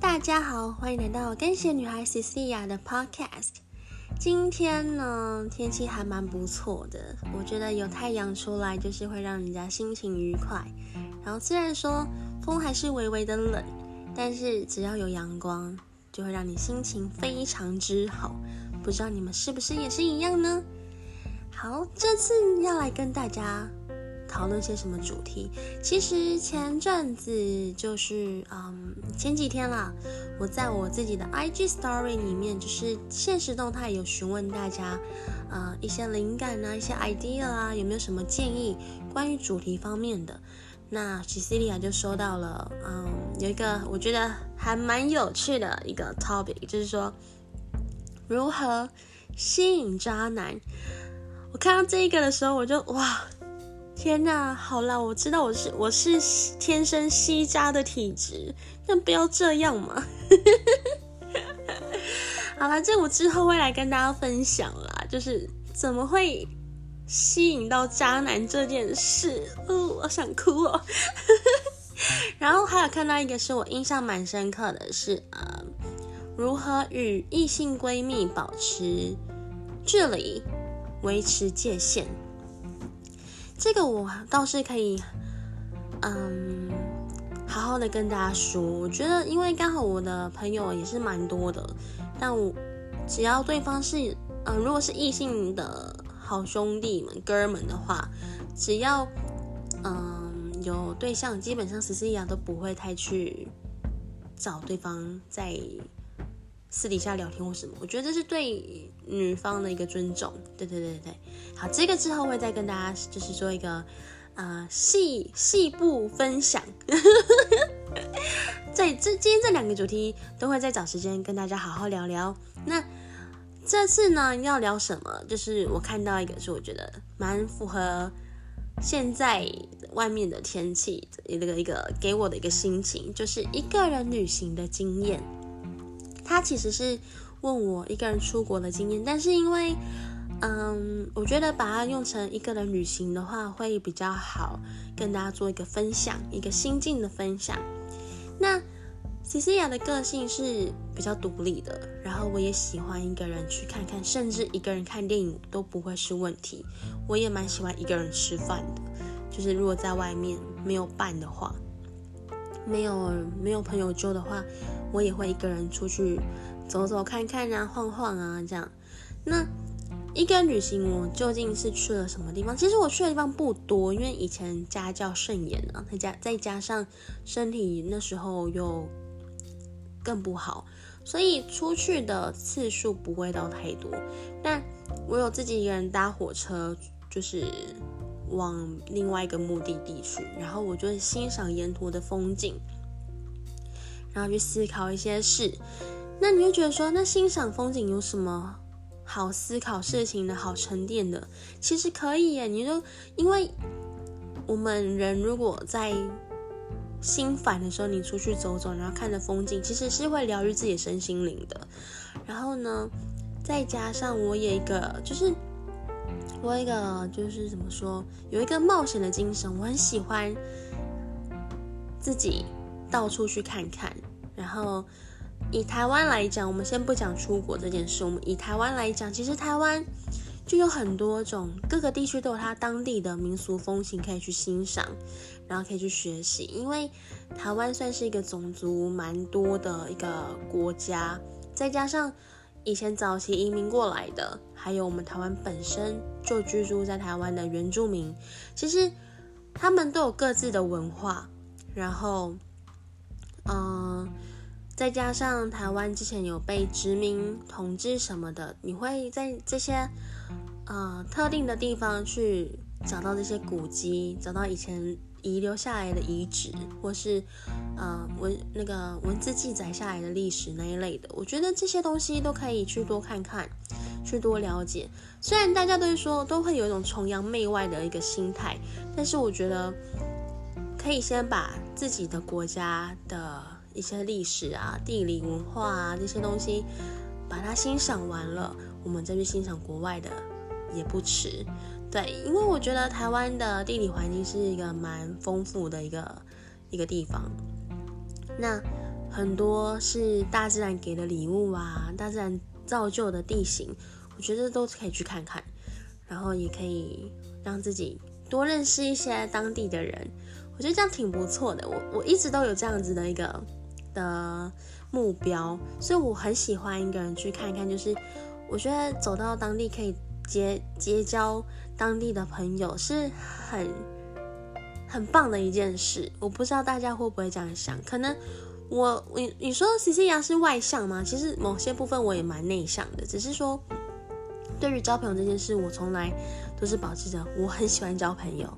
大家好，欢迎来到跟鞋女孩 Cecilia 的 Podcast。今天呢，天气还蛮不错的，我觉得有太阳出来，就是会让人家心情愉快。然后虽然说风还是微微的冷，但是只要有阳光，就会让你心情非常之好。不知道你们是不是也是一样呢？好，这次要来跟大家。讨论些什么主题？其实前阵子就是嗯前几天啦，我在我自己的 IG Story 里面，就是现实动态有询问大家，呃一些灵感啊，一些 idea 啊，有没有什么建议关于主题方面的？那 Cecilia 就收到了，嗯有一个我觉得还蛮有趣的一个 topic，就是说如何吸引渣男。我看到这一个的时候，我就哇！天呐，好了，我知道我是我是天生吸渣的体质，但不要这样嘛。好了，这我之后会来跟大家分享啦，就是怎么会吸引到渣男这件事。哦，我想哭哦。然后还有看到一个是我印象蛮深刻的是，呃，如何与异性闺蜜保持距离，维持界限。这个我倒是可以，嗯，好好的跟大家说。我觉得，因为刚好我的朋友也是蛮多的，但我只要对方是，嗯，如果是异性的好兄弟们、哥们的话，只要，嗯，有对象，基本上十四亚都不会太去找对方在。私底下聊天或什么，我觉得这是对女方的一个尊重。对对对对好，这个之后会再跟大家就是做一个呃细细部分享。在这今天这两个主题都会再找时间跟大家好好聊聊。那这次呢要聊什么？就是我看到一个是我觉得蛮符合现在外面的天气一个一个给我的一个心情，就是一个人旅行的经验。他其实是问我一个人出国的经验，但是因为，嗯，我觉得把它用成一个人旅行的话会比较好，跟大家做一个分享，一个心境的分享。那 c c 亚的个性是比较独立的，然后我也喜欢一个人去看看，甚至一个人看电影都不会是问题。我也蛮喜欢一个人吃饭的，就是如果在外面没有伴的话。没有没有朋友揪的话，我也会一个人出去走走看看啊，晃晃啊这样。那一个旅行，我究竟是去了什么地方？其实我去的地方不多，因为以前家教甚严啊，再加再加上身体那时候又更不好，所以出去的次数不会到太多。但我有自己一个人搭火车，就是。往另外一个目的地去，然后我就欣赏沿途的风景，然后去思考一些事。那你就觉得说，那欣赏风景有什么好思考事情的好沉淀的？其实可以耶。你就因为我们人如果在心烦的时候，你出去走走，然后看着风景，其实是会疗愈自己身心灵的。然后呢，再加上我有一个就是。我一个就是怎么说，有一个冒险的精神，我很喜欢自己到处去看看。然后以台湾来讲，我们先不讲出国这件事，我们以台湾来讲，其实台湾就有很多种，各个地区都有它当地的民俗风情可以去欣赏，然后可以去学习。因为台湾算是一个种族蛮多的一个国家，再加上。以前早期移民过来的，还有我们台湾本身就居住在台湾的原住民，其实他们都有各自的文化，然后，嗯，再加上台湾之前有被殖民统治什么的，你会在这些呃特定的地方去找到这些古迹，找到以前。遗留下来的遗址，或是呃文那个文字记载下来的历史那一类的，我觉得这些东西都可以去多看看，去多了解。虽然大家都会说都会有一种崇洋媚外的一个心态，但是我觉得可以先把自己的国家的一些历史啊、地理文化啊这些东西，把它欣赏完了，我们再去欣赏国外的也不迟。对，因为我觉得台湾的地理环境是一个蛮丰富的一个一个地方。那很多是大自然给的礼物啊，大自然造就的地形，我觉得都可以去看看，然后也可以让自己多认识一些当地的人，我觉得这样挺不错的。我我一直都有这样子的一个的目标，所以我很喜欢一个人去看看，就是我觉得走到当地可以结结交当地的朋友是很很棒的一件事。我不知道大家会不会这样想，可能。我你你说 C C 牙是外向吗？其实某些部分我也蛮内向的，只是说对于交朋友这件事，我从来都是保持着我很喜欢交朋友，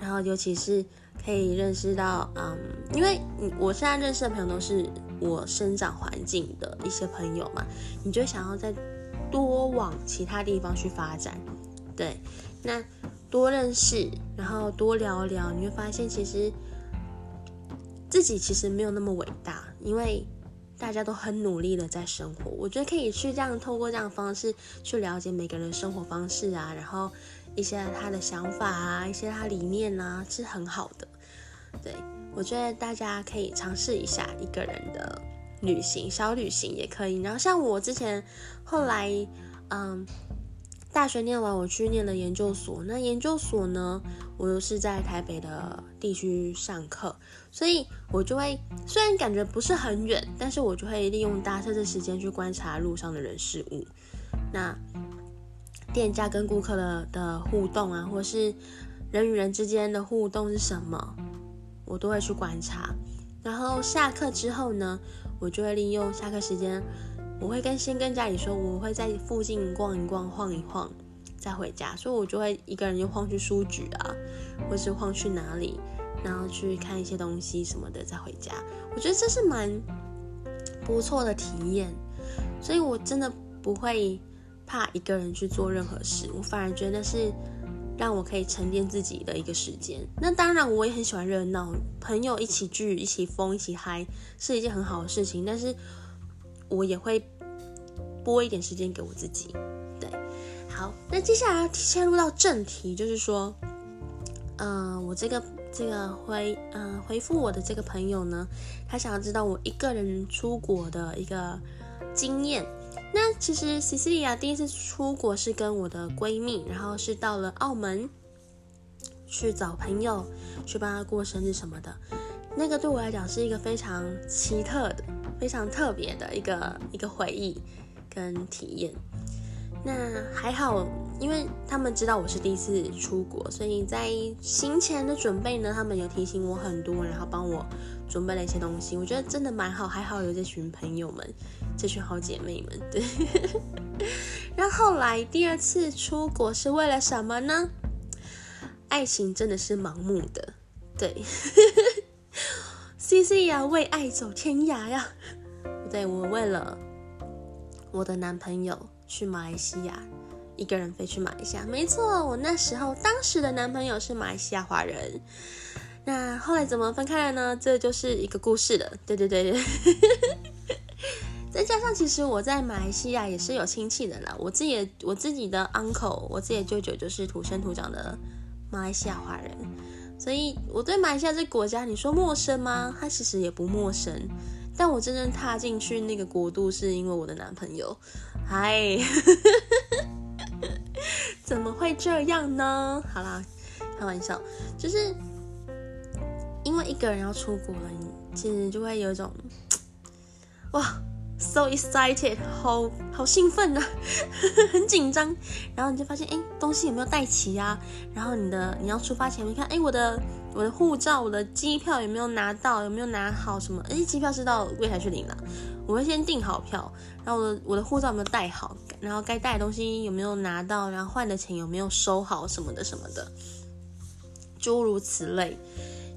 然后尤其是可以认识到，嗯，因为我现在认识的朋友都是我生长环境的一些朋友嘛，你就想要再多往其他地方去发展，对，那多认识，然后多聊聊，你会发现其实。自己其实没有那么伟大，因为大家都很努力的在生活。我觉得可以去这样透过这样的方式去了解每个人的生活方式啊，然后一些他的想法啊，一些他理念啊，是很好的。对我觉得大家可以尝试一下一个人的旅行，小旅行也可以。然后像我之前后来，嗯。大学念完，我去念了研究所。那研究所呢，我又是在台北的地区上课，所以我就会虽然感觉不是很远，但是我就会利用搭车的时间去观察路上的人事物。那店家跟顾客的的互动啊，或是人与人之间的互动是什么，我都会去观察。然后下课之后呢，我就会利用下课时间。我会跟先跟家里说，我会在附近逛一逛、晃一晃，再回家。所以我就会一个人就晃去书局啊，或是晃去哪里，然后去看一些东西什么的，再回家。我觉得这是蛮不错的体验，所以我真的不会怕一个人去做任何事。我反而觉得是让我可以沉淀自己的一个时间。那当然，我也很喜欢热闹，朋友一起聚、一起疯、一起嗨，是一件很好的事情。但是。我也会拨一点时间给我自己，对，好，那接下来切入到正题，就是说，嗯，我这个这个回嗯回复我的这个朋友呢，他想要知道我一个人出国的一个经验。那其实西西莉亚第一次出国是跟我的闺蜜，然后是到了澳门去找朋友，去帮她过生日什么的。那个对我来讲是一个非常奇特的。非常特别的一个一个回忆跟体验。那还好，因为他们知道我是第一次出国，所以在行前的准备呢，他们有提醒我很多，然后帮我准备了一些东西。我觉得真的蛮好，还好有这群朋友们，这群好姐妹们。对。然后来第二次出国是为了什么呢？爱情真的是盲目的，对。C C 呀，为爱走天涯呀！对我为了我的男朋友去马来西亚，一个人飞去马来西亚。没错，我那时候当时的男朋友是马来西亚华人。那后来怎么分开了呢？这就是一个故事了。对对对。再加上其实我在马来西亚也是有亲戚的啦，我自己我自己的 uncle，我自己的舅舅就是土生土长的马来西亚华人。所以我对马来西亚这国家，你说陌生吗？它其实也不陌生。但我真正踏进去那个国度，是因为我的男朋友。嗨，这样呢？好啦，开玩笑，就是因为一个人要出国了，你其实就会有一种 哇。So excited，好好兴奋呐，很紧张。然后你就发现，哎，东西有没有带齐呀？然后你的你要出发前，你看，哎，我的我的护照、我的机票有没有拿到？有没有拿好？什么？哎，机票是到柜台去领的，我会先订好票。然后我的我的护照有没有带好？然后该带的东西有没有拿到？然后换的钱有没有收好？什么的什么的，诸如此类，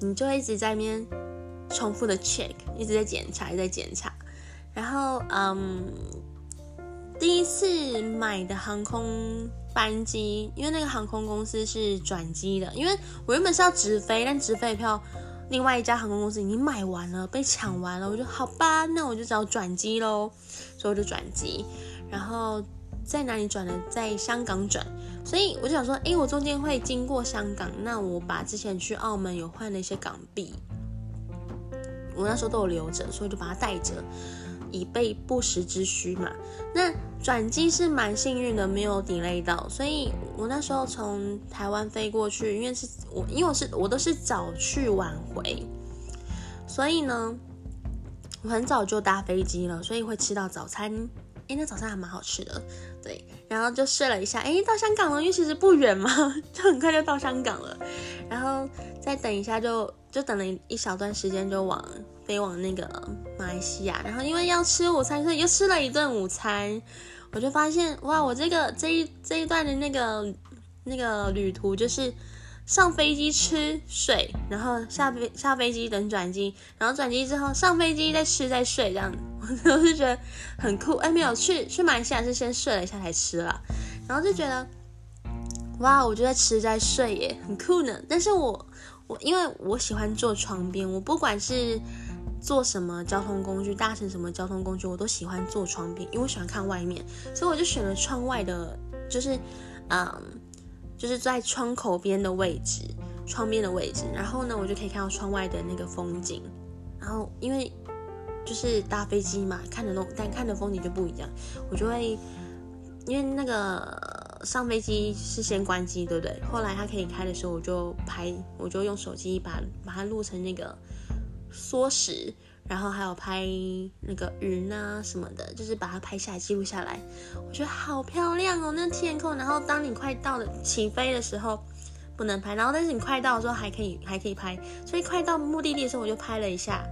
你就一直在那边重复的 check，一直在检查，一直在检查。然后，嗯，第一次买的航空班机，因为那个航空公司是转机的，因为我原本是要直飞，但直飞票另外一家航空公司已经买完了，被抢完了，我就好吧，那我就找转机喽，所以我就转机，然后在哪里转呢？在香港转，所以我就想说，诶，我中间会经过香港，那我把之前去澳门有换了一些港币。我那时候都有留着，所以就把它带着，以备不时之需嘛。那转机是蛮幸运的，没有 delay 到，所以我那时候从台湾飞过去，因为是我，因为我是我都是早去晚回，所以呢，我很早就搭飞机了，所以会吃到早餐。哎，那早餐还蛮好吃的，对，然后就睡了一下，哎，到香港了，因为其实不远嘛，就很快就到香港了，然后再等一下，就就等了一小段时间，就往飞往那个马来西亚，然后因为要吃午餐，所以又吃了一顿午餐，我就发现哇，我这个这一这一段的那个那个旅途就是。上飞机吃睡，然后下飞下飞机等转机，然后转机之后上飞机再吃再睡，这样我就觉得很酷。哎，没有去去马来西亚是先睡了一下才吃了，然后就觉得哇，我就在吃在睡耶，很酷呢。但是我我因为我喜欢坐窗边，我不管是坐什么交通工具，搭乘什么交通工具，我都喜欢坐窗边，因为我喜欢看外面，所以我就选了窗外的，就是嗯。就是在窗口边的位置，窗边的位置，然后呢，我就可以看到窗外的那个风景。然后因为就是搭飞机嘛，看的东但看的风景就不一样。我就会因为那个上飞机是先关机，对不对？后来它可以开的时候，我就拍，我就用手机把把它录成那个缩时。然后还有拍那个云啊什么的，就是把它拍下来记录下来，我觉得好漂亮哦，那天空。然后当你快到了起飞的时候不能拍，然后但是你快到的时候还可以还可以拍，所以快到目的地的时候我就拍了一下，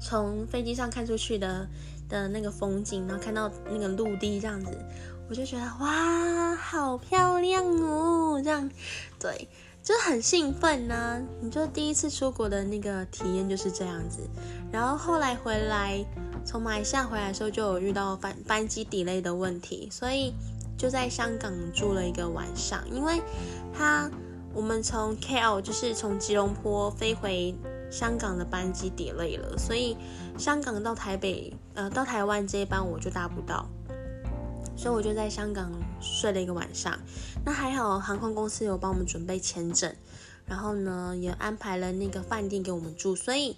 从飞机上看出去的的那个风景，然后看到那个陆地这样子，我就觉得哇，好漂亮哦，这样对。就很兴奋呢，你就第一次出国的那个体验就是这样子，然后后来回来从马来西亚回来的时候就有遇到班班机 delay 的问题，所以就在香港住了一个晚上，因为他我们从 KL 就是从吉隆坡飞回香港的班机 delay 了，所以香港到台北呃到台湾这一班我就搭不到。所以我就在香港睡了一个晚上，那还好航空公司有帮我们准备签证，然后呢也安排了那个饭店给我们住，所以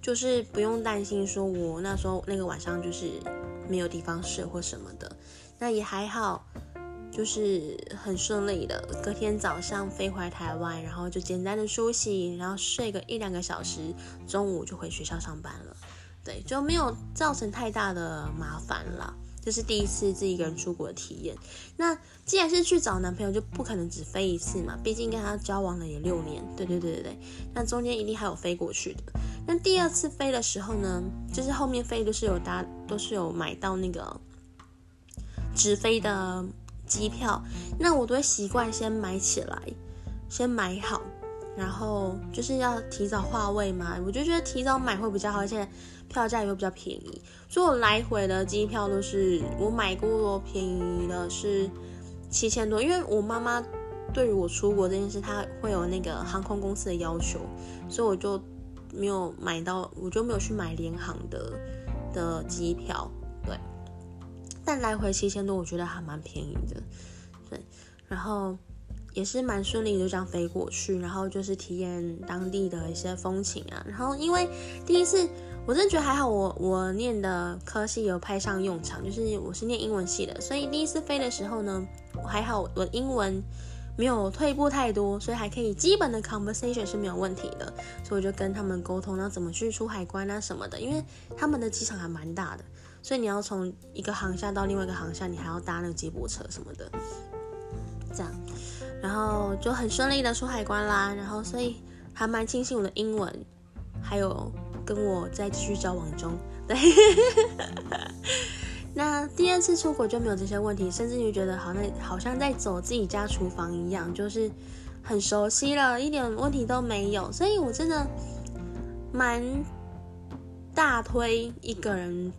就是不用担心说我那时候那个晚上就是没有地方睡或什么的，那也还好，就是很顺利的，隔天早上飞回台湾，然后就简单的梳洗，然后睡个一两个小时，中午就回学校上班了，对，就没有造成太大的麻烦了。这是第一次自己一个人出国的体验。那既然是去找男朋友，就不可能只飞一次嘛，毕竟跟他交往了也六年。对对对对对，那中间一定还有飞过去的。那第二次飞的时候呢，就是后面飞都是有搭，都是有买到那个直飞的机票。那我都会习惯先买起来，先买好，然后就是要提早划位嘛。我就觉得提早买会比较好，而且。票价也会比较便宜，所以我来回的机票都是我买过便宜的是七千多，因为我妈妈对于我出国这件事，她会有那个航空公司的要求，所以我就没有买到，我就没有去买联航的的机票，对。但来回七千多，我觉得还蛮便宜的，对。然后也是蛮顺利，就这样飞过去，然后就是体验当地的一些风情啊，然后因为第一次。我真的觉得还好，我我念的科系有派上用场，就是我是念英文系的，所以第一次飞的时候呢，我还好，我英文没有退步太多，所以还可以基本的 conversation 是没有问题的，所以我就跟他们沟通，然后怎么去出海关啊什么的，因为他们的机场还蛮大的，所以你要从一个航厦到另外一个航厦，你还要搭那个接驳车什么的，这样，然后就很顺利的出海关啦，然后所以还蛮庆幸我的英文，还有。跟我在继续交往中，对，那第二次出国就没有这些问题，甚至于觉得好像好像在走自己家厨房一样，就是很熟悉了，一点问题都没有。所以我真的蛮大推一个人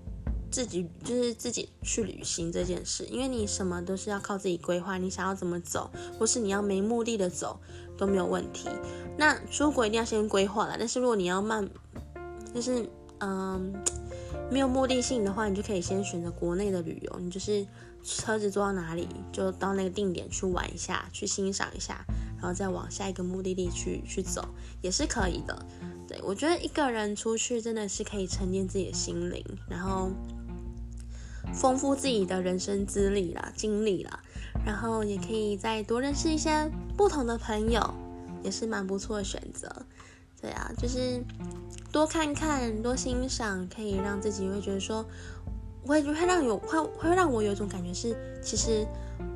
自己就是自己去旅行这件事，因为你什么都是要靠自己规划，你想要怎么走，或是你要没目的的走都没有问题。那出国一定要先规划了，但是如果你要慢。就是嗯，没有目的性的话，你就可以先选择国内的旅游。你就是车子坐到哪里，就到那个定点去玩一下，去欣赏一下，然然后再往下一个目的地去去走，也是可以的。对我觉得一个人出去真的是可以沉淀自己的心灵，然后丰富自己的人生资历啦、经历啦，然后也可以再多认识一些不同的朋友，也是蛮不错的选择。对啊，就是多看看、多欣赏，可以让自己会觉得说，会会让有会会让我有一种感觉是，其实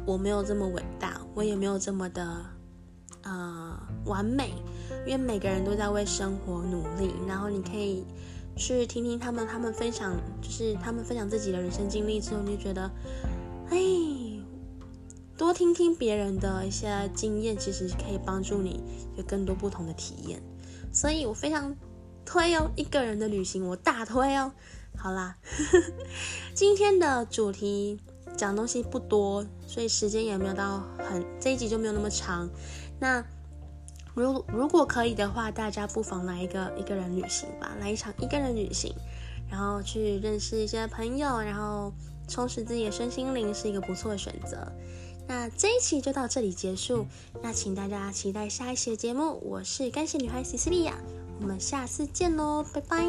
我没有这么伟大，我也没有这么的呃完美，因为每个人都在为生活努力，然后你可以去听听他们，他们分享，就是他们分享自己的人生经历之后，你就觉得，哎，多听听别人的一些经验，其实可以帮助你有更多不同的体验。所以我非常推哦，一个人的旅行我大推哦。好啦，今天的主题讲东西不多，所以时间也没有到很这一集就没有那么长。那如如果可以的话，大家不妨来一个一个人旅行吧，来一场一个人旅行，然后去认识一些朋友，然后充实自己的身心灵，是一个不错的选择。那这一期就到这里结束，那请大家期待下一期的节目。我是干系女孩西西利亚，我们下次见喽，拜拜。